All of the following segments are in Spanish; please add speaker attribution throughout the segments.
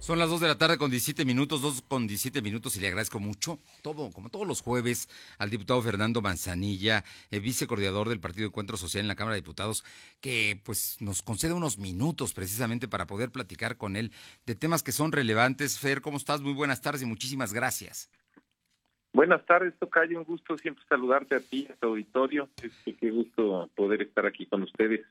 Speaker 1: Son las 2 de la tarde con 17 minutos, 2 con 17 minutos y le agradezco mucho, todo, como todos los jueves, al diputado Fernando Manzanilla, el vicecoordinador del Partido Encuentro Social en la Cámara de Diputados, que pues nos concede unos minutos precisamente para poder platicar con él de temas que son relevantes. Fer, ¿cómo estás? Muy buenas tardes y muchísimas gracias.
Speaker 2: Buenas tardes, Tocayo. Un gusto siempre saludarte a ti, a tu auditorio. qué gusto poder estar aquí con ustedes.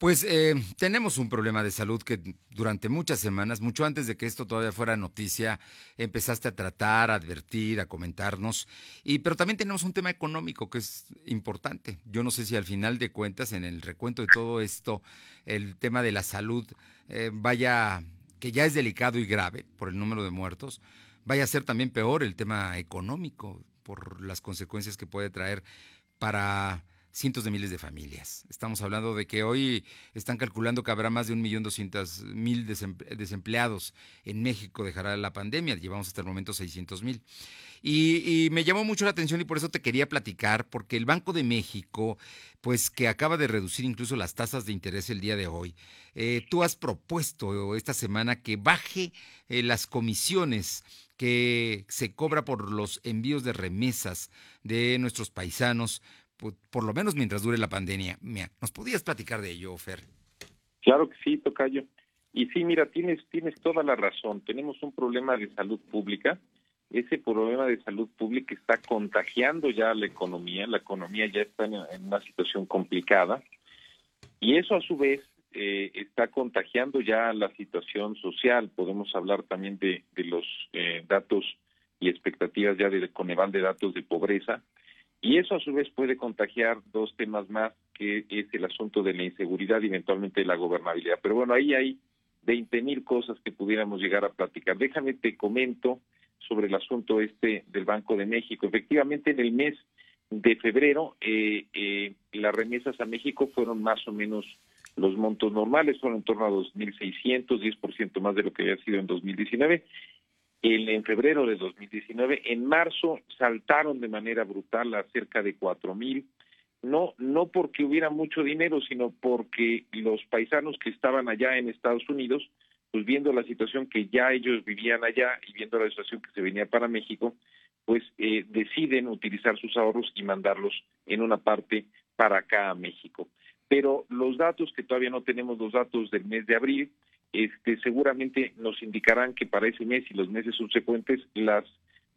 Speaker 1: Pues eh, tenemos un problema de salud que durante muchas semanas, mucho antes de que esto todavía fuera noticia, empezaste a tratar, a advertir, a comentarnos. Y pero también tenemos un tema económico que es importante. Yo no sé si al final de cuentas, en el recuento de todo esto, el tema de la salud eh, vaya, que ya es delicado y grave por el número de muertos, vaya a ser también peor el tema económico por las consecuencias que puede traer para cientos de miles de familias. Estamos hablando de que hoy están calculando que habrá más de un millón doscientos mil desempleados en México, dejará la pandemia, llevamos hasta el momento seiscientos mil. Y, me llamó mucho la atención y por eso te quería platicar, porque el Banco de México, pues que acaba de reducir incluso las tasas de interés el día de hoy, eh, tú has propuesto esta semana que baje eh, las comisiones que se cobra por los envíos de remesas de nuestros paisanos por, lo menos mientras dure la pandemia. ¿Nos podías platicar de ello, Fer?
Speaker 2: Claro que sí, Tocayo. Y sí, mira, tienes, tienes toda la razón. Tenemos un problema de salud pública. Ese problema de salud pública está contagiando ya la economía. La economía ya está en, una situación complicada. Y eso a su vez eh, está contagiando ya la situación social. Podemos hablar también de, los eh, datos y expectativas ya de Coneval de datos de pobreza. Y eso a su vez puede contagiar dos temas más, que es el asunto de la inseguridad y eventualmente la gobernabilidad. Pero bueno, ahí hay 20 mil cosas que pudiéramos llegar a platicar. Déjame te comento sobre el asunto este del Banco de México. Efectivamente, en el mes de febrero, eh, eh, las remesas a México fueron más o menos los montos normales, fueron en torno a 2.600, 10% más de lo que había sido en 2019 en febrero de 2019. En marzo saltaron de manera brutal a cerca de cuatro mil. No, no porque hubiera mucho dinero, sino porque los paisanos que estaban allá en Estados Unidos, pues viendo la situación que ya ellos vivían allá y viendo la situación que se venía para México, pues eh, deciden utilizar sus ahorros y mandarlos en una parte para acá a México. Pero los datos que todavía no tenemos, los datos del mes de abril, este, seguramente nos indicarán que para ese mes y los meses subsecuentes las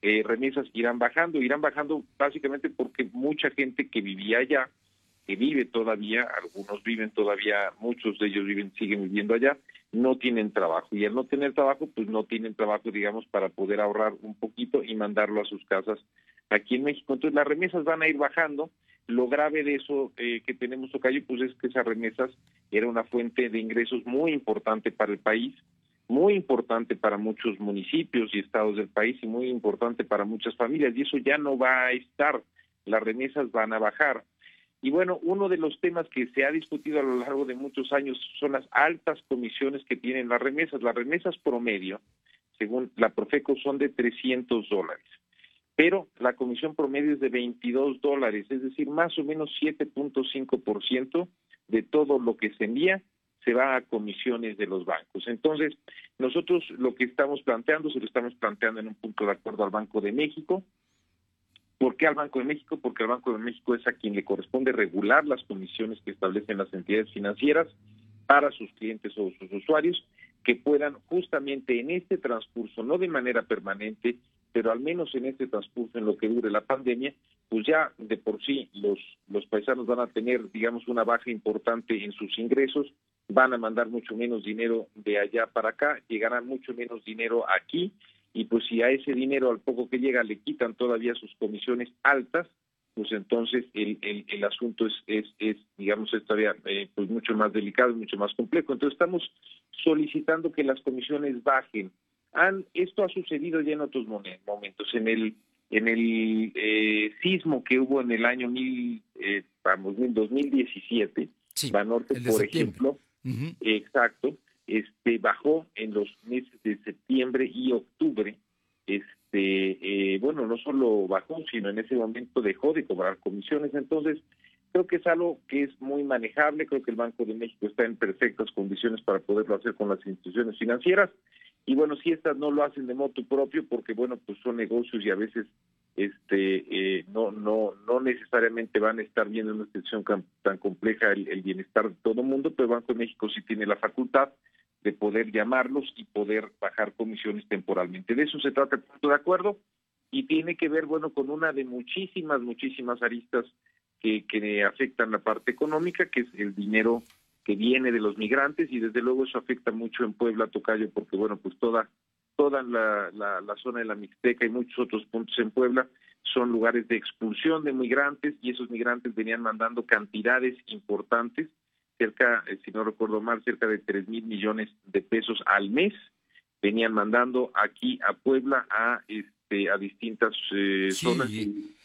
Speaker 2: eh, remesas irán bajando, irán bajando básicamente porque mucha gente que vivía allá, que vive todavía, algunos viven todavía, muchos de ellos viven, siguen viviendo allá, no tienen trabajo. Y al no tener trabajo, pues no tienen trabajo, digamos, para poder ahorrar un poquito y mandarlo a sus casas aquí en México. Entonces las remesas van a ir bajando lo grave de eso eh, que tenemos, Tocayo, pues es que esas remesas era una fuente de ingresos muy importante para el país, muy importante para muchos municipios y estados del país y muy importante para muchas familias. Y eso ya no va a estar, las remesas van a bajar. Y bueno, uno de los temas que se ha discutido a lo largo de muchos años son las altas comisiones que tienen las remesas. Las remesas promedio, según la Profeco, son de 300 dólares pero la comisión promedio es de 22 dólares, es decir, más o menos 7.5% de todo lo que se envía se va a comisiones de los bancos. Entonces, nosotros lo que estamos planteando, se lo estamos planteando en un punto de acuerdo al Banco de México. ¿Por qué al Banco de México? Porque al Banco de México es a quien le corresponde regular las comisiones que establecen las entidades financieras para sus clientes o sus usuarios, que puedan justamente en este transcurso, no de manera permanente, pero al menos en este transcurso, en lo que dure la pandemia, pues ya de por sí los, los paisanos van a tener, digamos, una baja importante en sus ingresos, van a mandar mucho menos dinero de allá para acá, llegará mucho menos dinero aquí, y pues si a ese dinero al poco que llega le quitan todavía sus comisiones altas, pues entonces el, el, asunto es, es, es digamos, todavía eh, pues mucho más delicado, mucho más complejo. Entonces estamos solicitando que las comisiones bajen han, esto ha sucedido ya en otros momentos. En el en el eh, sismo que hubo en el año mil, eh, vamos, 2017, Banorte, por ejemplo, exacto, este bajó en los meses de septiembre y octubre, este, eh, bueno, no solo bajó, sino en ese momento dejó de cobrar comisiones. Entonces, creo que es algo que es muy manejable, creo que el Banco de México está en perfectas condiciones para poderlo hacer con las instituciones financieras y bueno, si estas no lo hacen de modo propio, porque bueno, pues son negocios y a veces este eh, no no no necesariamente van a estar viendo una situación tan compleja el, bienestar de todo el mundo, pero Banco de México sí tiene la facultad de poder llamarlos y poder bajar comisiones temporalmente. De eso se trata el punto de acuerdo y tiene que ver, bueno, con una de muchísimas, muchísimas aristas que, que afectan la parte económica, que es el dinero que viene de los migrantes y desde luego eso afecta mucho en Puebla, Tocayo, porque bueno, pues toda toda la, la, zona de la Mixteca y muchos otros puntos en Puebla son lugares de expulsión de migrantes y esos migrantes venían mandando cantidades importantes, cerca, eh, si no recuerdo mal, cerca de tres mil millones de pesos al mes, venían mandando aquí a Puebla a este a distintas eh, zonas y,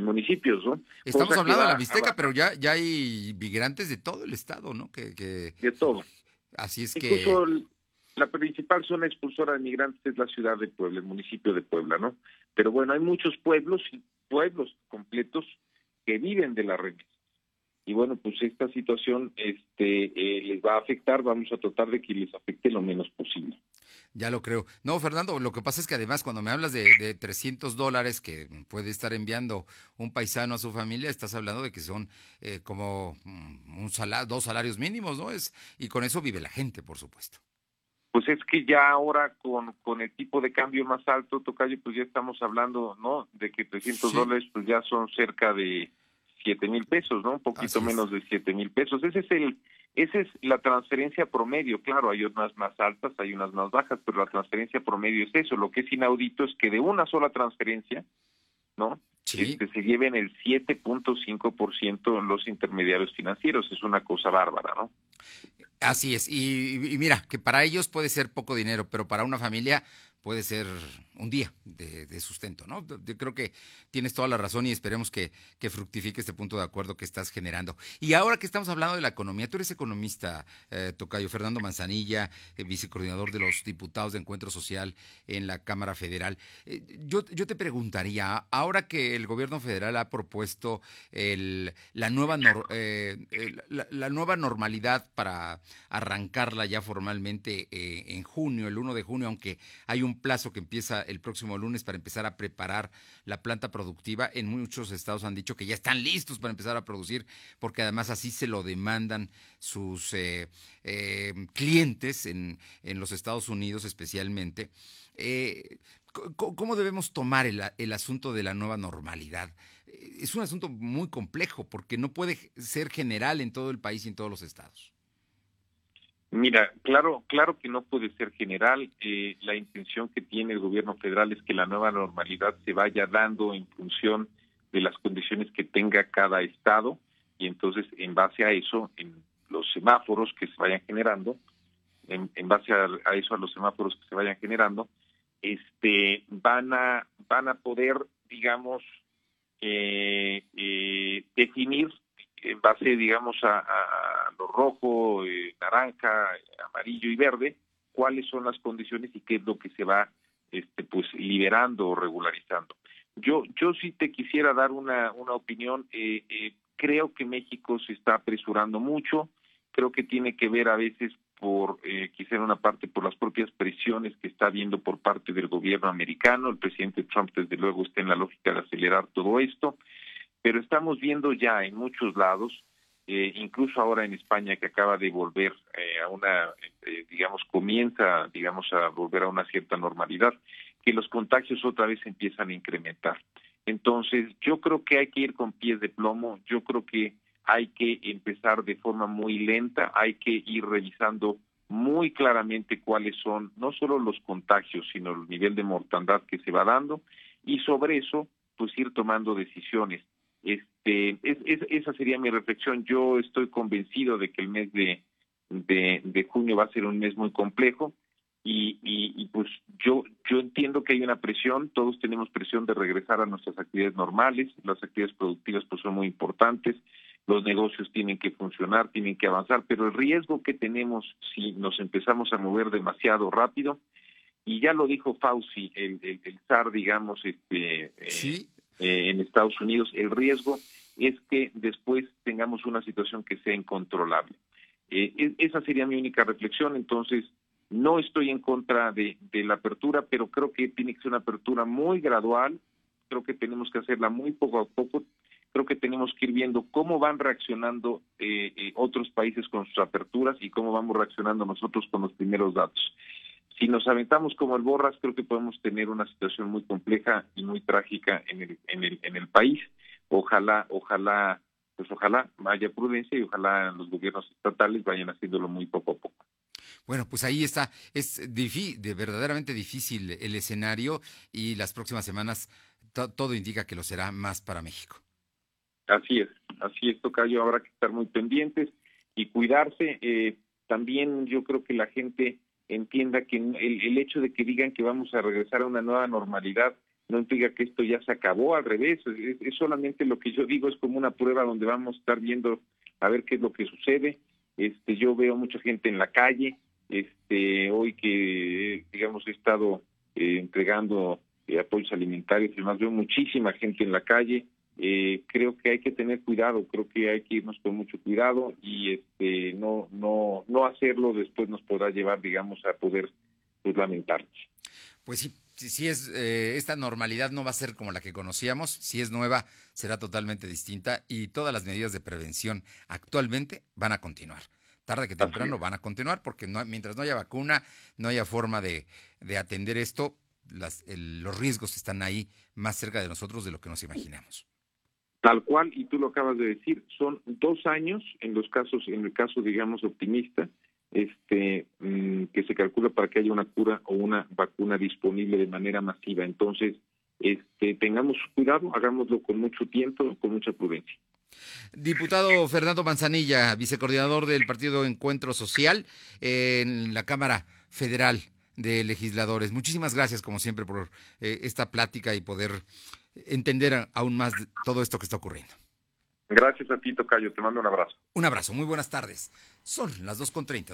Speaker 2: municipios, ¿no?
Speaker 1: Estamos hablando de la Mixteca, pero ya ya hay migrantes de todo el estado, ¿no? Que, que...
Speaker 2: de todo.
Speaker 1: Así es
Speaker 2: que la principal zona expulsora de migrantes es la ciudad de Puebla, el municipio de Puebla, ¿no? Pero bueno, hay muchos pueblos y pueblos completos que viven de la remesa. Y bueno, pues esta situación este, eh, les va a afectar, vamos a tratar de que les afecte lo menos posible.
Speaker 1: Ya lo creo. No, Fernando, lo que pasa es que además cuando me hablas de, de 300 dólares que puede estar enviando un paisano a su familia, estás hablando de que son eh, como mm, un dos salarios mínimos, ¿no? Es, y con eso vive la gente, por supuesto.
Speaker 2: Pues es que ya ahora con, con el tipo de cambio más alto, Tocayo, pues ya estamos hablando, ¿no? De que 300 dólares pues ya son cerca de 7 mil pesos, ¿no? Un poquito menos de 7 mil pesos. Ese es el, esa es la transferencia promedio. Claro, hay unas más altas, hay unas más bajas, pero la transferencia promedio es eso. Lo que es inaudito es que de una sola transferencia, ¿no? Sí. Este, se lleven el 7.5% los intermediarios financieros. Es una cosa bárbara, ¿no?
Speaker 1: Así es. Y, mira, que para ellos puede ser poco dinero, pero para una familia puede ser un día de, sustento, ¿no? Yo creo que tienes toda la razón y esperemos que, que, fructifique este punto de acuerdo que estás generando. Y ahora que estamos hablando de la economía, tú eres economista, eh, Tocayo Fernando Manzanilla, eh, vicecoordinador de los diputados de Encuentro Social en la Cámara Federal. Eh, yo, yo, te preguntaría, ahora que el gobierno federal ha propuesto el, la, nueva la, nueva normalidad para arrancarla ya formalmente en junio, el 1 de junio, aunque hay un plazo que empieza el próximo lunes para empezar a preparar la planta productiva. En muchos estados han dicho que ya están listos para empezar a producir, porque además así se lo demandan sus eh, eh, clientes en, en, los Estados Unidos especialmente. Eh, ¿Cómo debemos tomar el, el asunto de la nueva normalidad? Es un asunto muy complejo porque no puede ser general en todo el país y en todos los estados.
Speaker 2: Mira, claro, claro que no puede ser general. Eh, la intención que tiene el gobierno federal es que la nueva normalidad se vaya dando en función de las condiciones que tenga cada estado y entonces en base a eso, en los semáforos que se vayan generando, en, base a, eso, a los semáforos que se vayan generando, este, van a van a poder, digamos, eh, eh, definir en base, digamos, a, rojo, eh, naranja, amarillo y verde, cuáles son las condiciones y qué es lo que se va, este, pues, liberando o regularizando. Yo, yo sí te quisiera dar una, una opinión. Eh, eh, creo que México se está apresurando mucho. Creo que tiene que ver a veces por, eh, quizá en una parte, por las propias presiones que está habiendo por parte del gobierno americano. El presidente Trump, desde luego, está en la lógica de acelerar todo esto pero estamos viendo ya en muchos lados, eh, incluso ahora en España que acaba de volver eh, a una, eh, digamos, comienza, digamos, a volver a una cierta normalidad, que los contagios otra vez empiezan a incrementar. Entonces, yo creo que hay que ir con pies de plomo, yo creo que hay que empezar de forma muy lenta, hay que ir revisando muy claramente cuáles son no solo los contagios, sino el nivel de mortandad que se va dando y sobre eso, pues ir tomando decisiones. Este, es, esa sería mi reflexión. Yo estoy convencido de que el mes de, de, junio va a ser un mes muy complejo y, y, pues yo yo entiendo que hay una presión, todos tenemos presión de regresar a nuestras actividades normales, las actividades productivas pues son muy importantes, los negocios tienen que funcionar, tienen que avanzar, pero el riesgo que tenemos si nos empezamos a mover demasiado rápido, y ya lo dijo Fauci, el, el, el digamos, este,
Speaker 1: sí.
Speaker 2: Eh, en Estados Unidos, el riesgo es que después tengamos una situación que sea incontrolable. Eh, esa sería mi única reflexión, entonces No estoy en contra de, la apertura, pero creo que tiene que ser una apertura muy gradual, creo que tenemos que hacerla muy poco a poco, creo que tenemos que ir viendo cómo van reaccionando eh, eh, otros países con sus aperturas y cómo vamos reaccionando nosotros con los primeros datos. Si nos aventamos como el borras, creo que podemos tener una situación muy compleja y muy trágica en el, en el, en el país. Ojalá, ojalá, pues ojalá haya prudencia y ojalá los gobiernos estatales vayan haciéndolo muy poco a poco.
Speaker 1: Bueno, pues ahí está. Es de verdaderamente difícil el escenario y las próximas semanas todo indica que lo será más para México.
Speaker 2: Así es, así es, Tocayo. Habrá que estar muy pendientes y cuidarse. Eh, también yo creo que la gente entienda que el, el hecho de que digan que vamos a regresar a una nueva normalidad no implica que esto ya se acabó, al revés, es, solamente lo que yo digo, es como una prueba donde vamos a estar viendo a ver qué es lo que sucede. Este, yo veo mucha gente en la calle, este, hoy que digamos he estado eh, entregando eh, apoyos alimentarios y demás, veo muchísima gente en la calle, eh, creo que hay que tener cuidado, creo que hay que irnos con mucho cuidado y este no no no hacerlo después nos podrá llevar digamos a poder pues, lamentarnos.
Speaker 1: Pues sí, si, es eh, esta normalidad no va a ser como la que conocíamos, si es nueva será totalmente distinta y todas las medidas de prevención actualmente van a continuar. Tarde que temprano van a continuar porque no, mientras no haya vacuna, no haya forma de, de atender esto, las, los riesgos están ahí más cerca de nosotros de lo que nos imaginamos.
Speaker 2: Tal cual, y tú lo acabas de decir, son dos años en los casos, en el caso, digamos, optimista, este, mm, que se calcula para que haya una cura o una vacuna disponible de manera masiva. Entonces, este, tengamos cuidado, hagámoslo con mucho tiempo, con mucha prudencia.
Speaker 1: Diputado Fernando Manzanilla, vicecoordinador del Partido Encuentro Social en la Cámara Federal de Legisladores. Muchísimas gracias, como siempre, por eh, esta plática y poder entender aún más todo esto que está ocurriendo.
Speaker 2: Gracias a ti, Tocayo. Te mando un abrazo.
Speaker 1: Un abrazo. Muy buenas tardes. Son las 2.30.